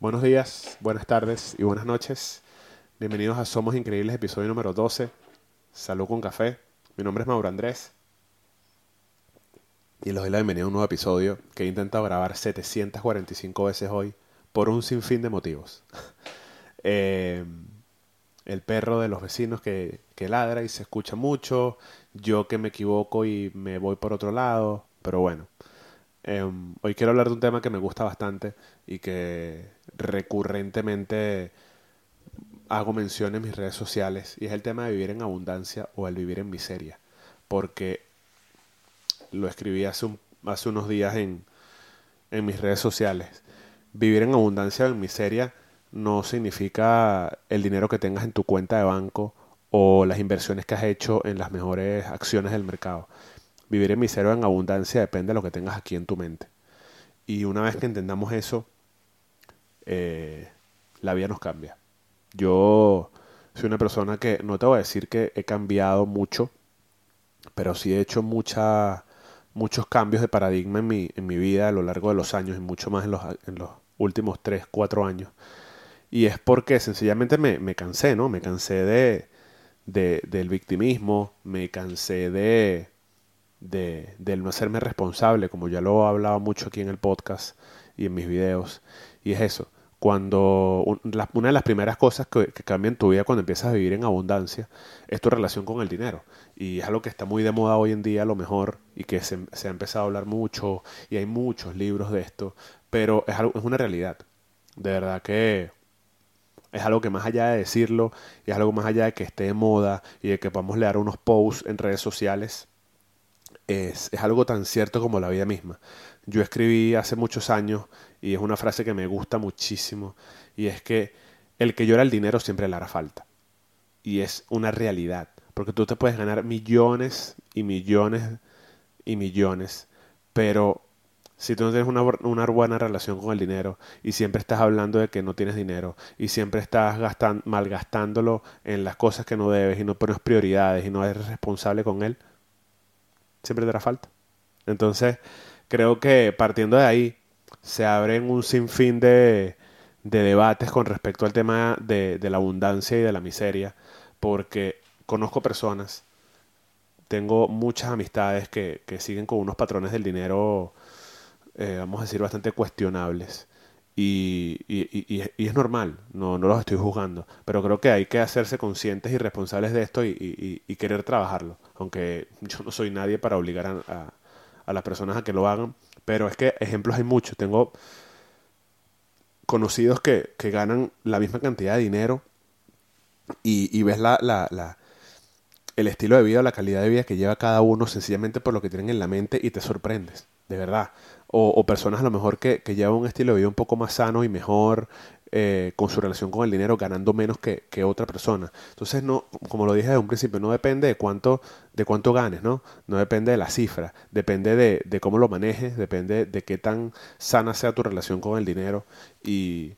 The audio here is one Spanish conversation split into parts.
Buenos días, buenas tardes y buenas noches. Bienvenidos a Somos Increíbles, episodio número 12. Salud con café. Mi nombre es Mauro Andrés. Y les doy la bienvenida a un nuevo episodio que he intentado grabar 745 veces hoy por un sinfín de motivos. Eh, el perro de los vecinos que, que ladra y se escucha mucho. Yo que me equivoco y me voy por otro lado. Pero bueno. Em, hoy quiero hablar de un tema que me gusta bastante y que recurrentemente hago mención en mis redes sociales y es el tema de vivir en abundancia o el vivir en miseria. Porque lo escribí hace, hace unos días en, en mis redes sociales. Vivir en abundancia o en miseria no significa el dinero que tengas en tu cuenta de banco o las inversiones que has hecho en las mejores acciones del mercado. Vivir en miseria o en abundancia depende de lo que tengas aquí en tu mente. Y una vez que entendamos eso, eh, la vida nos cambia. Yo soy una persona que no te voy a decir que he cambiado mucho, pero sí he hecho mucha, muchos cambios de paradigma en mi, vida a lo largo de los años y mucho más en los, últimos 3, 4 años. Y es porque sencillamente me, me cansé, ¿no? Me cansé de, de, del victimismo, me cansé de, de, del no hacerme responsable, como ya lo he hablado mucho aquí en el podcast y en mis videos. Y es eso, cuando una de las primeras cosas que, que cambian tu vida cuando empiezas a vivir en abundancia es tu relación con el dinero. Y es algo que está muy de moda hoy en día a lo mejor y que se, se ha empezado a hablar mucho y hay muchos libros de esto, pero es, algo, es una realidad. De verdad que es algo que más allá de decirlo y es algo más allá de que esté de moda y de que podamos leer unos posts en redes sociales, es, es, algo tan cierto como la vida misma. Yo escribí hace muchos años y es una frase que me gusta muchísimo y es que el que llora el dinero siempre le hará falta. Y es una realidad, porque tú te puedes ganar millones y millones y millones, pero si tú no tienes una, una, buena relación con el dinero y siempre estás hablando de que no tienes dinero y siempre estás gastan, malgastándolo en las cosas que no debes y no pones prioridades y no eres responsable con él, siempre te hará falta. Entonces, creo que partiendo de ahí, se abren un sinfín de, de debates con respecto al tema de, de, la abundancia y de la miseria, porque conozco personas, tengo muchas amistades que, que siguen con unos patrones del dinero, eh, vamos a decir, bastante cuestionables. Y, y, y, y, es normal, no, no los estoy juzgando, pero creo que hay que hacerse conscientes y responsables de esto y, querer trabajarlo, aunque yo no soy nadie para obligar a, a, las personas a que lo hagan, pero es que ejemplos hay muchos, tengo conocidos que, que ganan la misma cantidad de dinero y, ves la, la, la, el estilo de vida, la calidad de vida que lleva cada uno sencillamente por lo que tienen en la mente y te sorprendes, de verdad o, personas a lo mejor que, llevan un estilo de vida un poco más sano y mejor eh, con su relación con el dinero, ganando menos que, que, otra persona. Entonces, no, como lo dije desde un principio, no depende de cuánto, de cuánto ganes, ¿no? No depende de la cifra, depende de, de cómo lo manejes, depende de qué tan sana sea tu relación con el dinero y,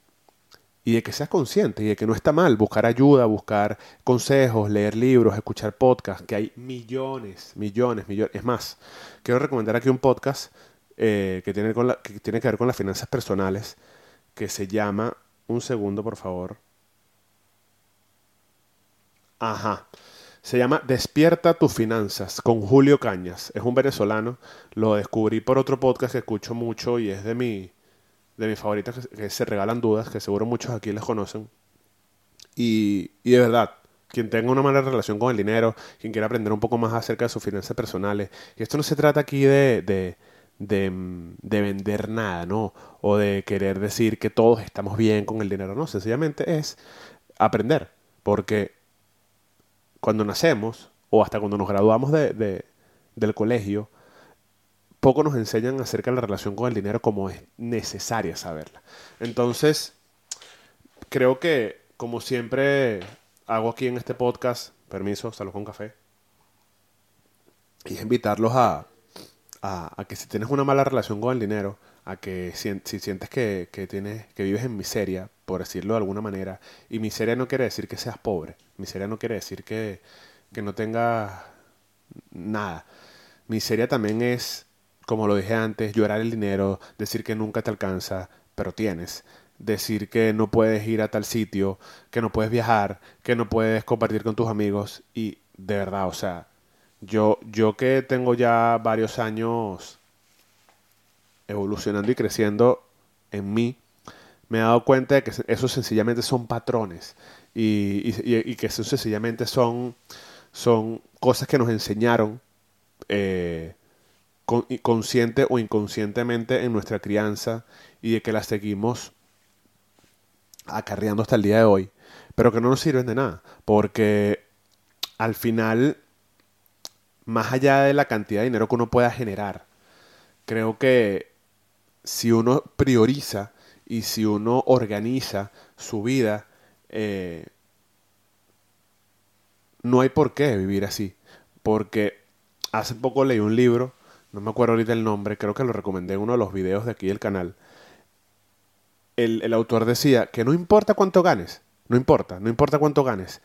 y de que seas consciente y de que no está mal buscar ayuda, buscar consejos, leer libros, escuchar podcasts, que hay millones, millones, millones. Es más, quiero recomendar aquí un podcast eh, que, tiene que ver con las finanzas personales, que se llama, un segundo por favor, ajá, se llama Despierta tus finanzas con Julio Cañas, es un venezolano, lo descubrí por otro podcast que escucho mucho y es de mi, de mis favoritas que, se regalan dudas, que seguro muchos aquí les conocen, y, y de verdad, quien tenga una mala relación con el dinero, quien quiera aprender un poco más acerca de sus finanzas personales. Y esto no se trata aquí de, de, de, vender nada, ¿no? O de querer decir que todos estamos bien con el dinero, no, sencillamente es aprender, porque cuando nacemos o hasta cuando nos graduamos de, de, del colegio, poco nos enseñan acerca de la relación con el dinero como es necesaria saberla. Entonces, creo que, como siempre hago aquí en este podcast, permiso, salud con café, y invitarlos a, a, que si tienes una mala relación con el dinero, a que si, si sientes que, que, tienes, que vives en miseria, por decirlo de alguna manera, y miseria no quiere decir que seas pobre, miseria no quiere decir que, que no tengas nada. Miseria también es, como lo dije antes, llorar el dinero, decir que nunca te alcanza, pero tienes. Decir que no puedes ir a tal sitio, que no puedes viajar, que no puedes compartir con tus amigos. Y de verdad, o sea, yo, yo que tengo ya varios años evolucionando y creciendo en mí, me he dado cuenta de que eso sencillamente son patrones y, que eso sencillamente son, son cosas que nos enseñaron eh, consciente o inconscientemente en nuestra crianza y de que las seguimos acarreando hasta el día de hoy, pero que no nos sirven de nada, porque al final, más allá de la cantidad de dinero que uno pueda generar, creo que si uno prioriza y si uno organiza su vida, eh, no hay por qué vivir así. Porque hace poco leí un libro, no me acuerdo ahorita el nombre, creo que lo recomendé en uno de los videos de aquí del canal. El, autor decía que no importa cuánto ganes, no importa, no importa cuánto ganes,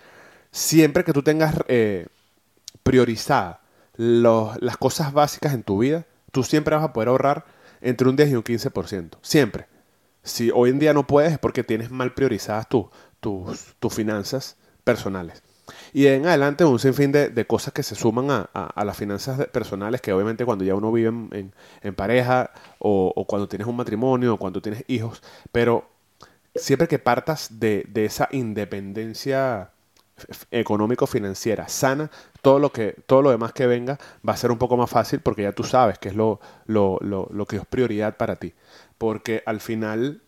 siempre que tú tengas eh, priorizada las cosas básicas en tu vida, tú siempre vas a poder ahorrar entre un 10 y un 15%. Siempre. Si hoy en día no puedes es porque tienes mal priorizadas tus, tus finanzas personales. Y en adelante un sinfín de, de cosas que se suman a, a, las finanzas personales que obviamente cuando ya uno vive en, en, pareja o, o, cuando tienes un matrimonio o cuando tienes hijos, pero siempre que partas de, de esa independencia económico-financiera sana, todo lo, que, todo lo demás que venga va a ser un poco más fácil porque ya tú sabes que es lo, lo, lo, lo que es prioridad para ti. Porque al final,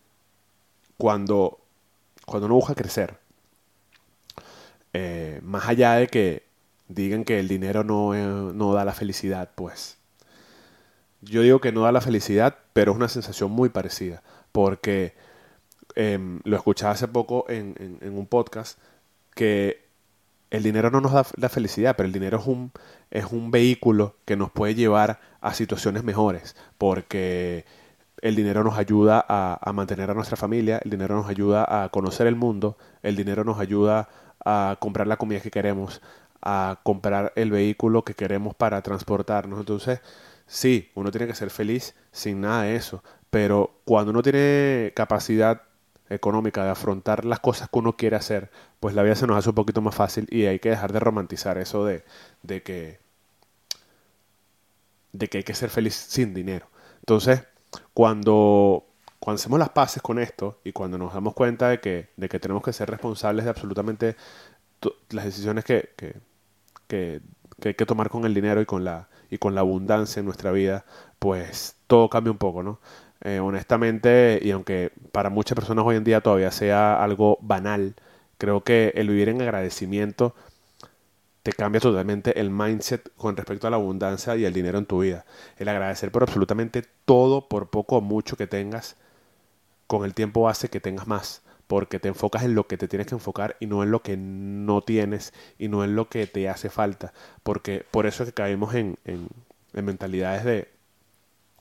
cuando, cuando uno busca crecer, eh, más allá de que digan que el dinero no, eh, no da la felicidad, pues yo digo que no da la felicidad, pero es una sensación muy parecida, porque em, lo escuchaba hace poco en, en, un podcast, que el dinero no nos da la felicidad, pero el dinero es un, es un vehículo que nos puede llevar a situaciones mejores, porque el dinero nos ayuda a, a, mantener a nuestra familia, el dinero nos ayuda a conocer el mundo, el dinero nos ayuda a comprar la comida que queremos, a comprar el vehículo que queremos para transportarnos. Entonces, sí, uno tiene que ser feliz sin nada de eso, pero cuando uno tiene capacidad económica de afrontar las cosas que uno quiere hacer, pues la vida se nos hace un poquito más fácil y hay que dejar de romantizar eso de, de que de que hay que ser feliz sin dinero. Entonces, cuando cuando hacemos las paces con esto y cuando nos damos cuenta de que, de que tenemos que ser responsables de absolutamente las decisiones que, que, que, hay que tomar con el dinero y con, la, y con la abundancia en nuestra vida, pues todo cambia un poco, ¿no? Eh, honestamente, y aunque para muchas personas hoy en día todavía sea algo banal, creo que el vivir en agradecimiento te cambia totalmente el mindset con respecto a la abundancia y el dinero en tu vida. El agradecer por absolutamente todo, por poco o mucho que tengas, con el tiempo hace que tengas más, porque te enfocas en lo que te tienes que enfocar y no en lo que no tienes y no en lo que te hace falta, porque por eso es que caemos en, en, mentalidades de,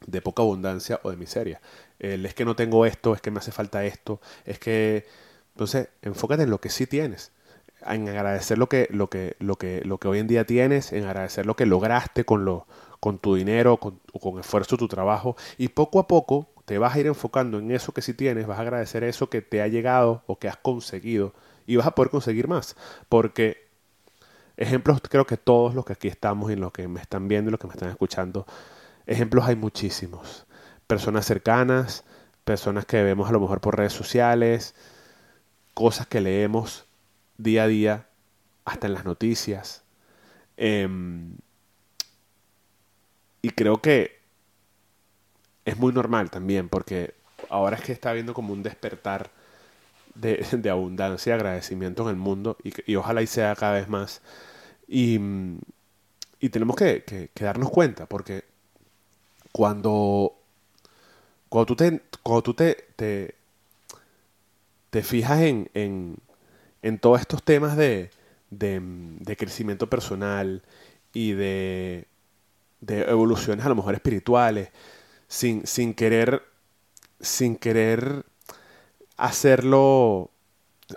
de poca abundancia o de miseria. Es que no tengo esto, es que me hace falta esto, es que... Entonces, enfócate en lo que sí tienes, en agradecer lo que, lo que, lo que, lo que hoy en día tienes, en agradecer lo que lograste con, lo, con tu dinero, con, con esfuerzo, tu trabajo, y poco a poco te vas a ir enfocando en eso que sí tienes, vas a agradecer eso que te ha llegado o que has conseguido y vas a poder conseguir más. Porque ejemplos creo que todos los que aquí estamos y los que me están viendo y los que me están escuchando, ejemplos hay muchísimos. Personas cercanas, personas que vemos a lo mejor por redes sociales, cosas que leemos día a día, hasta en las noticias. Em, y creo que es muy normal también, porque ahora es que está habiendo como un despertar de, abundancia y agradecimiento en el mundo, y, ojalá y sea cada vez más. Y, y tenemos que, darnos cuenta, porque cuando, cuando tú te, cuando tú te, te, fijas en, en, en, todos estos temas de, de, de crecimiento personal y de, de evoluciones a lo mejor espirituales, sin, sin querer, sin querer hacerlo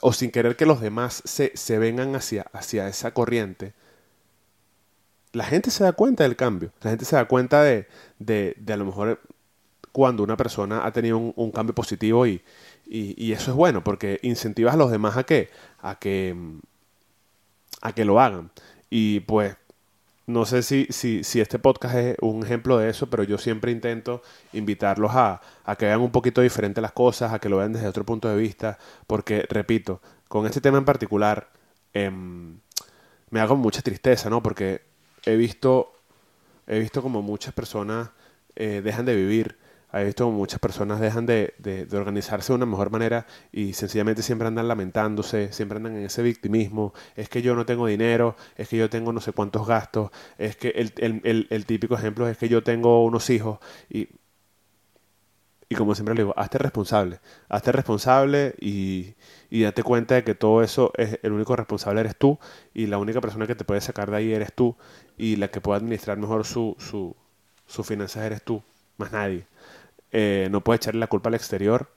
o sin querer que los demás se, se vengan hacia, hacia esa corriente, la gente se da cuenta del cambio. La gente se da cuenta de, de, de a lo mejor cuando una persona ha tenido un, cambio positivo y, y, eso es bueno porque incentivas a los demás a que, a que, a que lo hagan. Y pues no sé si, si, si, este podcast es un ejemplo de eso, pero yo siempre intento invitarlos a, a, que vean un poquito diferente las cosas, a que lo vean desde otro punto de vista, porque, repito, con este tema en particular, em, me hago mucha tristeza, ¿no? Porque he visto, he visto como muchas personas eh, dejan de vivir. He visto como muchas personas dejan de, de, organizarse de una mejor manera y sencillamente siempre andan lamentándose, siempre andan en ese victimismo, es que yo no tengo dinero, es que yo tengo no sé cuántos gastos, es que el, el, el, típico ejemplo es que yo tengo unos hijos y, y como siempre le digo, hazte responsable, hazte responsable y, y date cuenta de que todo eso es el único responsable eres tú y la única persona que te puede sacar de ahí eres tú y la que puede administrar mejor su, su, sus finanzas eres tú, más nadie. Eh, no puede echarle la culpa al exterior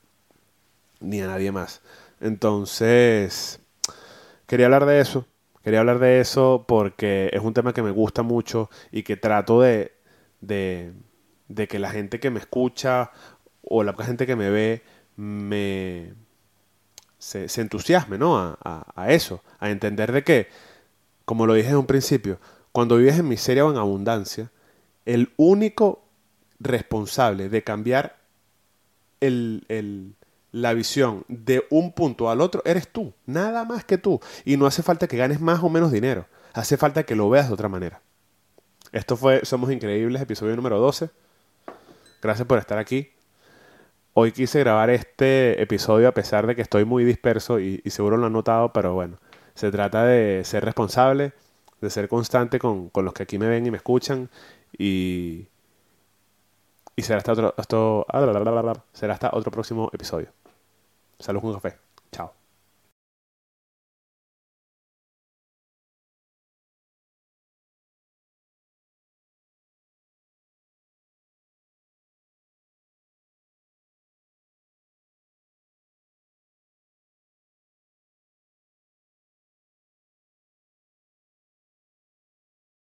ni a nadie más. Entonces, quería hablar de eso. Quería hablar de eso porque es un tema que me gusta mucho y que trato de, de, que la gente que me escucha o la gente que me ve me se, entusiasme ¿no? A, eso, a entender de que, como lo dije en un principio, cuando vives en miseria o en abundancia, el único responsable de cambiar el, la visión de un punto al otro eres tú, nada más que tú. Y no hace falta que ganes más o menos dinero, hace falta que lo veas de otra manera. Esto fue Somos Increíbles, episodio número 12. Gracias por estar aquí. Hoy quise grabar este episodio a pesar de que estoy muy disperso y, seguro lo han notado, pero bueno, se trata de ser responsable, de ser constante con, con los que aquí me ven y me escuchan y, y será hasta otro, será hasta otro próximo episodio. Salud con café.